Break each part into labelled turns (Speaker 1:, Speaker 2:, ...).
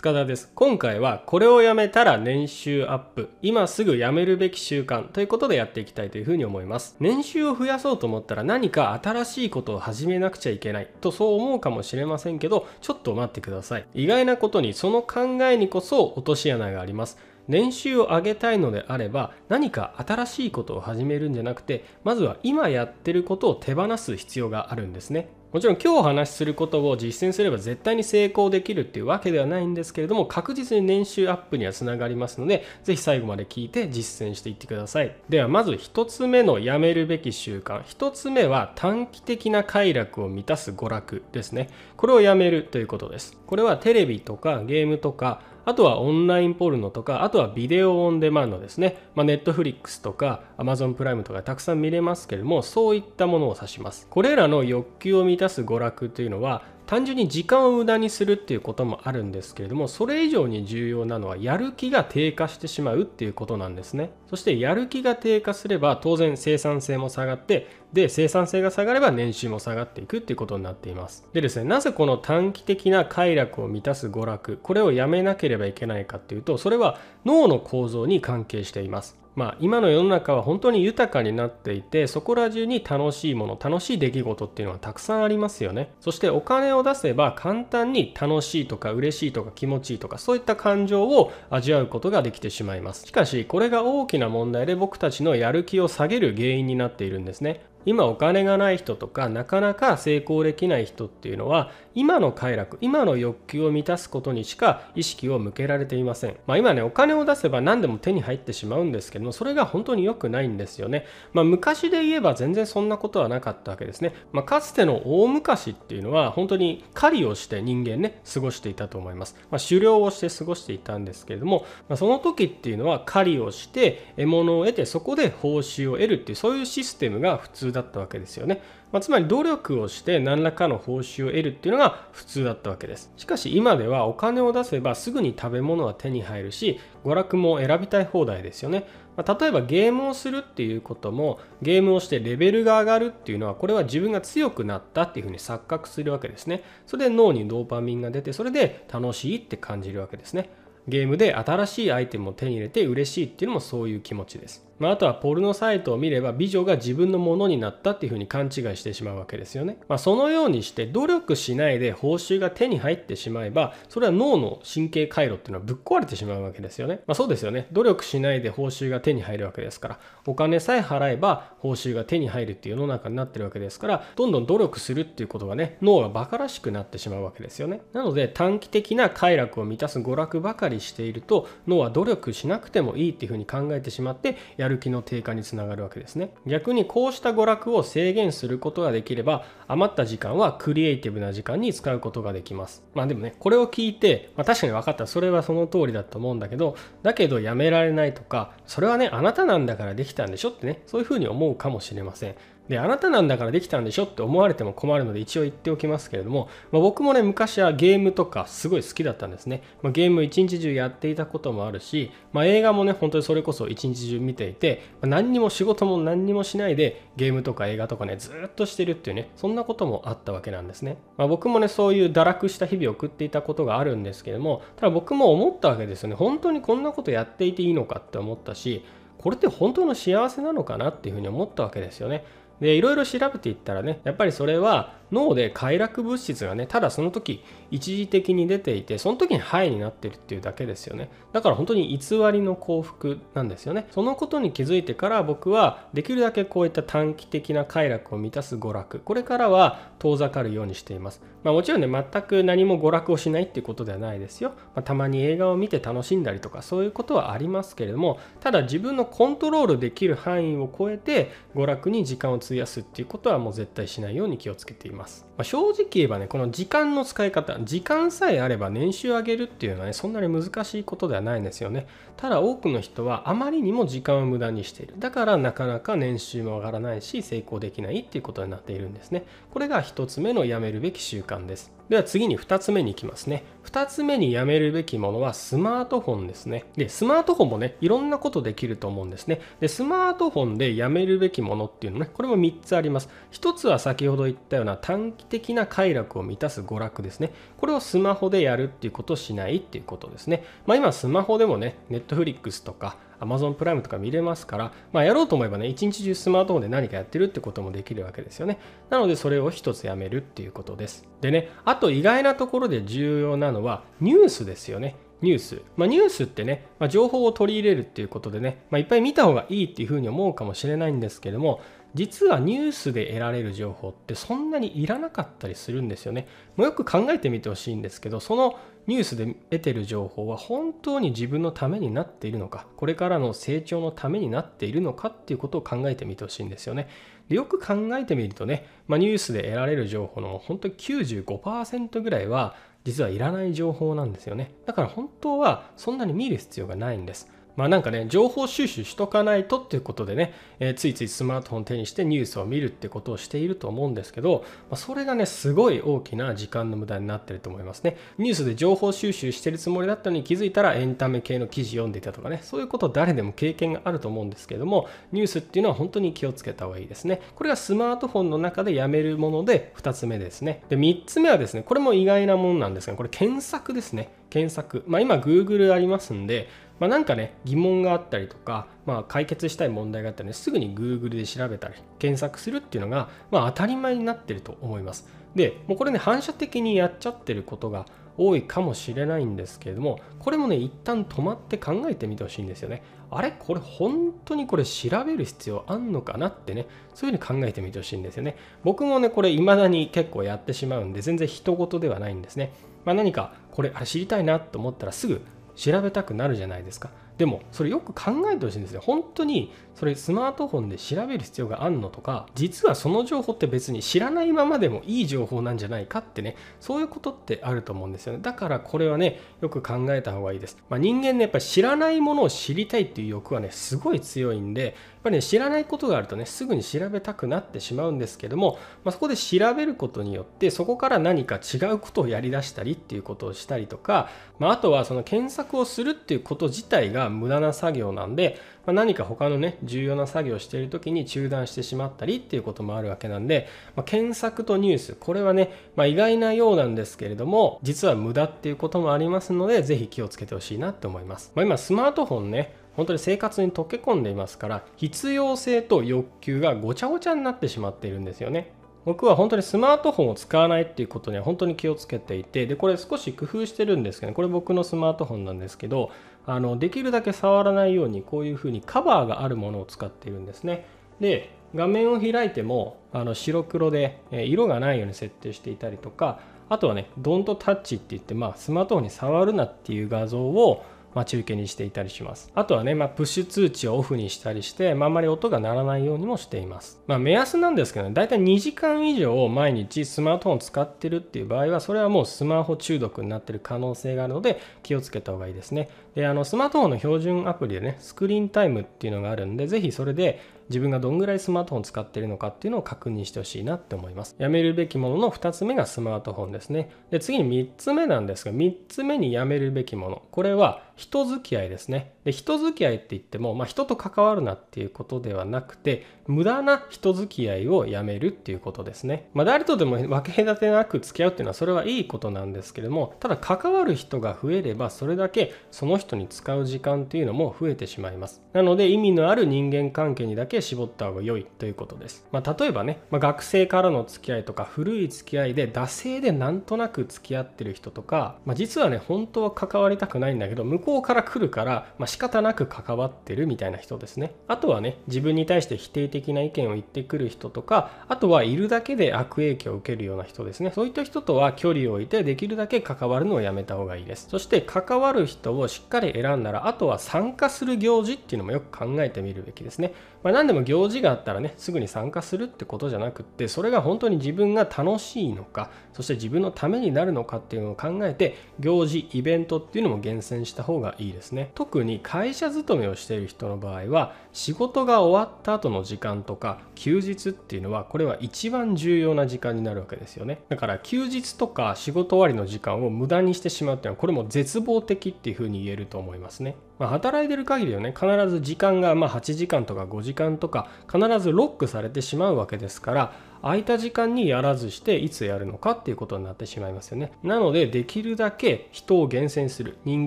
Speaker 1: 塚田です。今回はこれをやめたら年収アップ。今すぐやめるべき習慣。ということでやっていきたいというふうに思います。年収を増やそうと思ったら何か新しいことを始めなくちゃいけない。とそう思うかもしれませんけどちょっと待ってください。意外なことにその考えにこそ落とし穴があります。年収を上げたいのであれば何か新しいことを始めるんじゃなくてまずは今やってることを手放す必要があるんですね。もちろん今日お話しすることを実践すれば絶対に成功できるっていうわけではないんですけれども確実に年収アップにはつながりますのでぜひ最後まで聞いて実践していってください。ではまず1つ目のやめるべき習慣。1つ目は短期的な快楽を満たす娯楽ですね。これをやめるということです。これはテレビとかゲームとかあとはオンラインポルノとか、あとはビデオオンデマンドですね。ま、ネットフリックスとか、アマゾンプライムとかたくさん見れますけれども、そういったものを指します。これらの欲求を満たす娯楽というのは、単純に時間を無駄にするっていうこともあるんですけれどもそれ以上に重要なのはやる気が低下してしまうっていうことなんですね。そしてやる気が低下すれば当然生産性も下がってで生産性が下がれば年収も下がっていくっていうことになっています。でですねなぜこの短期的な快楽を満たす娯楽これをやめなければいけないかっていうとそれは脳の構造に関係しています。まあ、今の世の中は本当に豊かになっていてそこら中に楽しいもの楽しい出来事っていうのはたくさんありますよね。そしてお金を出せば簡単に楽しいとか嬉しいとか気持ちいいとかそういった感情を味わうことができてしまいます。しかしこれが大きな問題で僕たちのやる気を下げる原因になっているんですね。今お金がない人とかなかなか成功できない人っていうのは今の快楽今の欲求を満たすことにしか意識を向けられていません、まあ、今ねお金を出せば何でも手に入ってしまうんですけどもそれが本当に良くないんですよね、まあ、昔で言えば全然そんなことはなかったわけですね、まあ、かつての大昔っていうのは本当に狩りをして人間ね過ごしていたと思います、まあ狩猟をして過ごしていたんですけれども、まあその時っていうのは狩りをして獲物を得てそこで報酬を得るっていうそういうシステムが普通だったわけですよね。まあ、つまり努力をして何らかの報酬を得るっていうのが普通だったわけです。しかし今ではお金を出せばすぐに食べ物は手に入るし娯楽も選びたい放題ですよね。まあ、例えばゲームをするっていうこともゲームをしてレベルが上がるっていうのはこれは自分が強くなったっていうふうに錯覚するわけですね。それで脳にドーパミンが出てそれで楽しいって感じるわけですね。ゲームで新しいアイテムを手に入れて嬉しいっていうのもそういう気持ちです。まあ、あとはポルノサイトを見れば美女が自分のものになったっていうふうに勘違いしてしまうわけですよね。まあ、そのようにして努力しないで報酬が手に入ってしまえばそれは脳の神経回路っていうのはぶっ壊れてしまうわけですよね。まあ、そうですよね。努力しないで報酬が手に入るわけですからお金さえ払えば報酬が手に入るっていう世の中になってるわけですからどんどん努力するっていうことがね脳がバカらしくなってしまうわけですよね。なので短期的な快楽を満たす娯楽ばかりしていると脳は努力しなくてもいいっていうふうに考えてしまってやるる気の低下につながるわけですね。逆にこうした娯楽を制限することができれば余った時間はクリエイティブな時間に使うことができます。まあでもねこれを聞いて、まあ、確かに分かった。それはその通りだと思うんだけどだけどやめられないとかそれはねあなたなんだからできたんでしょってねそういうふうに思うかもしれません。で、あなたなんだからできたんでしょって思われても困るので一応言っておきますけれども、まあ、僕もね、昔はゲームとかすごい好きだったんですね。まあ、ゲーム一日中やっていたこともあるし、まあ、映画もね、本当にそれこそ一日中見ていて、ま何にも仕事も何にもしないでゲームとか映画とかね、ずっとしてるっていうね、そんなこともあったわけなんですね。ま僕もね、そういう堕落した日々を送っていたことがあるんですけども、ただ僕も思ったわけですよね。本当にこんなことやっていていいのかって思ったし、これって本当の幸せなのかなっていうふうに思ったわけですよね。でいろいろ調べていったらねやっぱりそれは脳で快楽物質がねただその時一時的に出ていてその時にハイになってるっていうだけですよね。だから本当に偽りの幸福なんですよね。そのことに気づいてから僕はできるだけこういった短期的な快楽を満たす娯楽。これからは遠ざかるようにしています。まあ、もちろんね全く何も娯楽をしないっていうことではないですよ、まあ、たまに映画を見て楽しんだりとかそういうことはありますけれどもただ自分のコントロールできる範囲を超えて娯楽に時間を費やすっていうことはもう絶対しないように気をつけています、まあ、正直言えばねこの時間の使い方時間さえあれば年収を上げるっていうのはねそんなに難しいことではないんですよね。ただ多くの人はあまりにも時間を無駄にしている。だからなかなか年収も上がらないし成功できないっていうことになっているんですね。これが1つ目のやめるべき習慣です。では次に2つ目に行きますね。2つ目にやめるべきものはスマートフォンですね。でスマートフォンもねいろんなことできると思うんですね。でスマートフォンでやめるべきものっていうのねこれも3つあります。1つは先ほど言ったような短期的な快楽を満たす娯楽ですね。これをスマホでやるっていうことをしないっていうことですね。まあ今スマホでもねネットフリックスとか Amazon プライムとか見れますから、まあ、やろうと思えばね、一日中スマートフォンで何かやってるってこともできるわけですよね。なので、それを一つやめるっていうことです。でね、あと意外なところで重要なのは、ニュースですよね。ニュース。まあ、ニュースってね、まあ、情報を取り入れるっていうことでね、まあ、いっぱい見た方がいいっていうふうに思うかもしれないんですけども、実はニュースで得られる情報ってそんなにいらなかったりするんですよね。もうよく考えてみてほしいんですけど、そのニュースで得てる情報は本当に自分のためになっているのか、これからの成長のためになっているのかっていうことを考えてみてほしいんですよね。でよく考えてみるとね、まあ、ニュースで得られる情報の本当に95%ぐらいは実はいらない情報なんですよね。だから本当はそんなに見る必要がないんです。まあなんかね、情報収集しとかないとっていうことでね、えー、ついついスマートフォン手にしてニュースを見るってことをしていると思うんですけど、まあ、それがね、すごい大きな時間の無駄になってると思いますね。ニュースで情報収集してるつもりだったのに気づいたらエンタメ系の記事読んでいたとかね、そういうこと誰でも経験があると思うんですけども、ニュースっていうのは本当に気をつけた方がいいですね。これがスマートフォンの中でやめるもので2つ目ですね。で、3つ目はですね、これも意外なもんなんですが、これ検索ですね。検索。まあ今 Google ありますんで、まあ、なんかね疑問があったりとか、まあ、解決したい問題があったら、すぐに Google で調べたり検索するっていうのが、まあ、当たり前になってると思います。でもうこれね反射的にやっちゃってることが多いかもしれないんですけれどもこれもね一旦止まって考えてみてほしいんですよね。あれ？これ本当にこれ調べる必要あんのかなってねそういうふうに考えてみてほしいんですよね。僕もねこれ未だに結構やってしまうんで全然人事ではないんですね、まあ、何かこれあれ知りたいなと思ったらすぐ調べたくなるじゃないですか。でもそれよく考えてほしいんですよ。本当にそれスマートフォンで調べる必要があるのとか実はその情報って別に知らないままでもいい情報なんじゃないかってねそういうことってあると思うんですよね。だからこれはねよく考えた方がいいです、まあ、人間ねやっぱり知らないものを知りたいっていう欲はねすごい強いんでやっぱりね知らないことがあるとねすぐに調べたくなってしまうんですけども、まあ、そこで調べることによってそこから何か違うことをやりだしたりっていうことをしたりとか、まあ、あとはその検索をするっていうこと自体が無駄な作業なんで、まあ、何か他のね重要な作業をしている時に中断してしまったりっていうこともあるわけなんで、まあ、検索とニュースこれはね、まあ、意外なようなんですけれども実は無駄っていうこともありますので是非気をつけてほしいなって思います、ま、今スマートフォンね本当に生活に溶け込んでいますから必要性と欲求がごちゃごちゃになってしまっているんですよね。僕は本当にスマートフォンを使わないっていうことには本当に気をつけていてでこれ少し工夫してるんですけど、これ僕のスマートフォンなんですけどあのできるだけ触らないようにこういうふうにカバーがあるものを使っているんですねで画面を開いてもあの白黒で色がないように設定していたりとかあとはね、ドントタッチって言って、まあ、スマートフォンに触るなっていう画像を待ち受けにしていたりします。あとはね、まあ、プッシュ通知をオフにしたりして、まあ、んまり音が鳴らないようにもしています。まあ、目安なんですけどね、だいたい2時間以上毎日スマートフォンを使ってるっていう場合は、それはもうスマホ中毒になってる可能性があるので、気をつけた方がいいですね。で、あの、スマートフォンの標準アプリでね、スクリーンタイムっていうのがあるんで、ぜひそれで自分がどんぐらいスマートフォン使っているのかっていうのを確認してほしいなって思います。やめるべきものの2つ目がスマートフォンですね。で、次に3つ目なんですが、3つ目にやめるべきもの。これは人付き合いですね。で、人付き合いって言っても、まあ、人と関わるなっていうことではなくて、無駄な人付き合いをやめるっていうことですね。まあ、誰とでも分け隔てなく付き合うっていうのはそれはいいことなんですけれども、ただ関わる人が増えれば、それだけその人に使う時間っていうのも増えてしまいます。なので、意味のある人間関係にだけ絞った方が良いということです。まあ、例えばね、まあ、学生からの付き合いとか、古い付き合いで、惰性でなんとなく付き合ってる人とか、まあ、実はね、本当は関わりたくないんだけど、向こうから来るから、まあ、仕方なく関わってるみたいな人ですね。あとはね、自分に対して否定的な意見を言ってくる人とかあとはいるだけで悪影響を受けるような人ですね。そういった人とは距離を置いてできるだけ関わるのをやめた方がいいです。そして関わる人をしっかり選んだらあとは参加する行事っていうのもよく考えてみるべきですね、まあ、何でも行事があったらねすぐに参加するってことじゃなくってそれが本当に自分が楽しいのかそして自分のためになるのかっていうのを考えて行事イベントっていうのも厳選した方がいいですね。特に会社勤めをしている人の場合は仕事が終わった後の時間とか休日っていうのはこれは一番重要な時間になるわけですよね。だから休日とか仕事終わりの時間を無駄にしてしまうっていうのはこれも絶望的っていうふうに言えると思いますね。まあ、働いてる限りはね必ず時間がま8時間とか5時間とか必ずロックされてしまうわけですから空いた時間にやらずしていつやるのかっていうことになってしまいますよね。なのでできるだけ人を厳選する人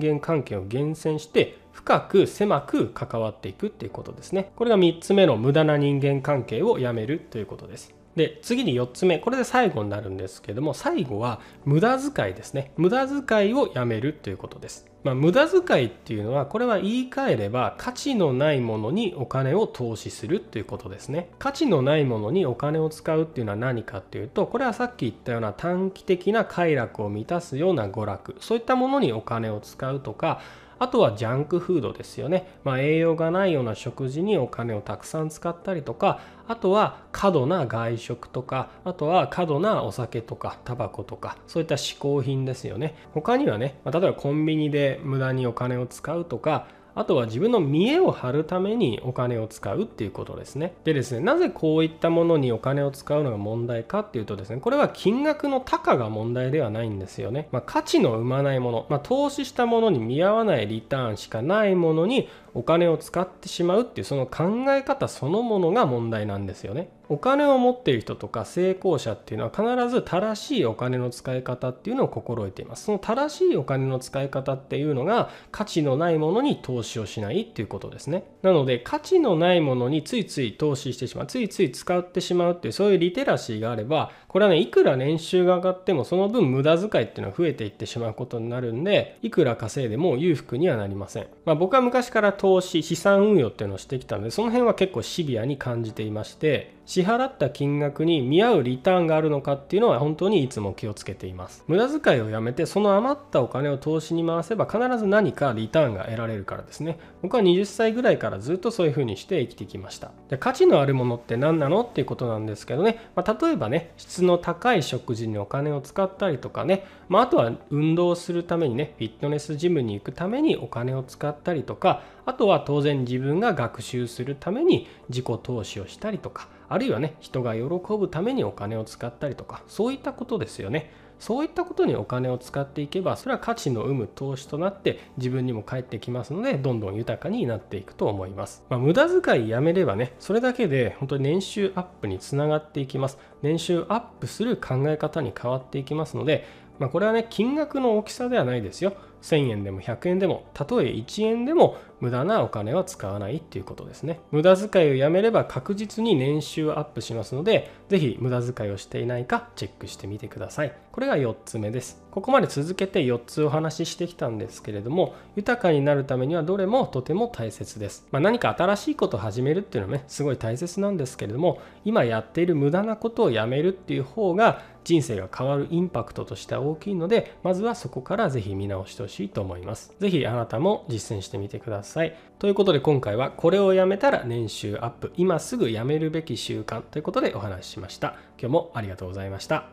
Speaker 1: 間関係を厳選して深く狭く関わっていくっていうことですね。これが3つ目の無駄な人間関係をやめるということです。で次に4つ目。これで最後になるんですけども最後は無駄遣いですね。無駄遣いをやめるということです、まあ、無駄遣いっていうのはこれは言い換えれば価値のないものにお金を投資するということですね。価値のないものにお金を使うっていうのは何かっていうとこれはさっき言ったような短期的な快楽を満たすような娯楽。そういったものにお金を使うとかあとはジャンクフードですよね、まあ、栄養がないような食事にお金をたくさん使ったりとかあとは過度な外食とかあとは過度なお酒とかタバコとかそういった嗜好品ですよね。他にはね、まあ、例えばコンビニで無駄にお金を使うとかあとは自分の見栄を張るためにお金を使うっていうことですね。でですね、なぜこういったものにお金を使うのが問題かっていうとですね、これは金額の高が問題ではないんですよね。まあ、価値の生まないもの、まあ、投資したものに見合わないリターンしかないものにお金を使ってしまうっていうその考え方そのものが問題なんですよね。お金を持っている人とか成功者っていうのは必ず正しいお金の使い方っていうのを心得ています。その正しいお金の使い方っていうのが価値のないものに投資をしないっていうことですね。なので価値のないものについつい投資してしまう、ついつい使ってしまうっていうそういうリテラシーがあれば、これはね、いくら年収が上がってもその分無駄遣いっていうのは増えていってしまうことになるんで、いくら稼いでも裕福にはなりません。まあ、僕は昔から投資、資産運用っていうのをしてきたので、その辺は結構シビアに感じていまして、支払った金額に見合うリターンがあるのかっていうのは本当にいつも気をつけています。無駄遣いをやめてその余ったお金を投資に回せば必ず何かリターンが得られるからですね。僕は20歳ぐらいからずっとそういう風にして生きてきました。で価値のあるものって何なのっていうことなんですけどね、まあ、例えばね質の高い食事にお金を使ったりとかね、まあ、あとは運動するためにねフィットネスジムに行くためにお金を使ったりとか。あとは当然自分が学習するために自己投資をしたりとか。あるいはね人が喜ぶためにお金を使ったりとかそういったことですよね。そういったことにお金を使っていけばそれは価値の生む投資となって自分にも返ってきますのでどんどん豊かになっていくと思います、まあ、無駄遣いやめればねそれだけで本当に年収アップにつながっていきます。年収アップする考え方に変わっていきますのでまあ、これはね金額の大きさではないですよ。1000円でも100円でもたとえ1円でも無駄なお金は使わないっていうことですね。無駄遣いをやめれば確実に年収アップしますので是非無駄遣いをしていないかチェックしてみてください。これが4つ目です。ここまで続けて4つお話ししてきたんですけれども豊かになるためにはどれもとても大切です、まあ、何か新しいことを始めるっていうのはねすごい大切なんですけれども今やっている無駄なことをやめるっていう方が人生が変わるインパクトとしては大きいのでまずはそこから是非見直してほしい。しいと思います。是非あなたも実践してみてください。ということで今回はこれをやめたら年収アップ。今すぐやめるべき習慣ということでお話ししました。今日もありがとうございました。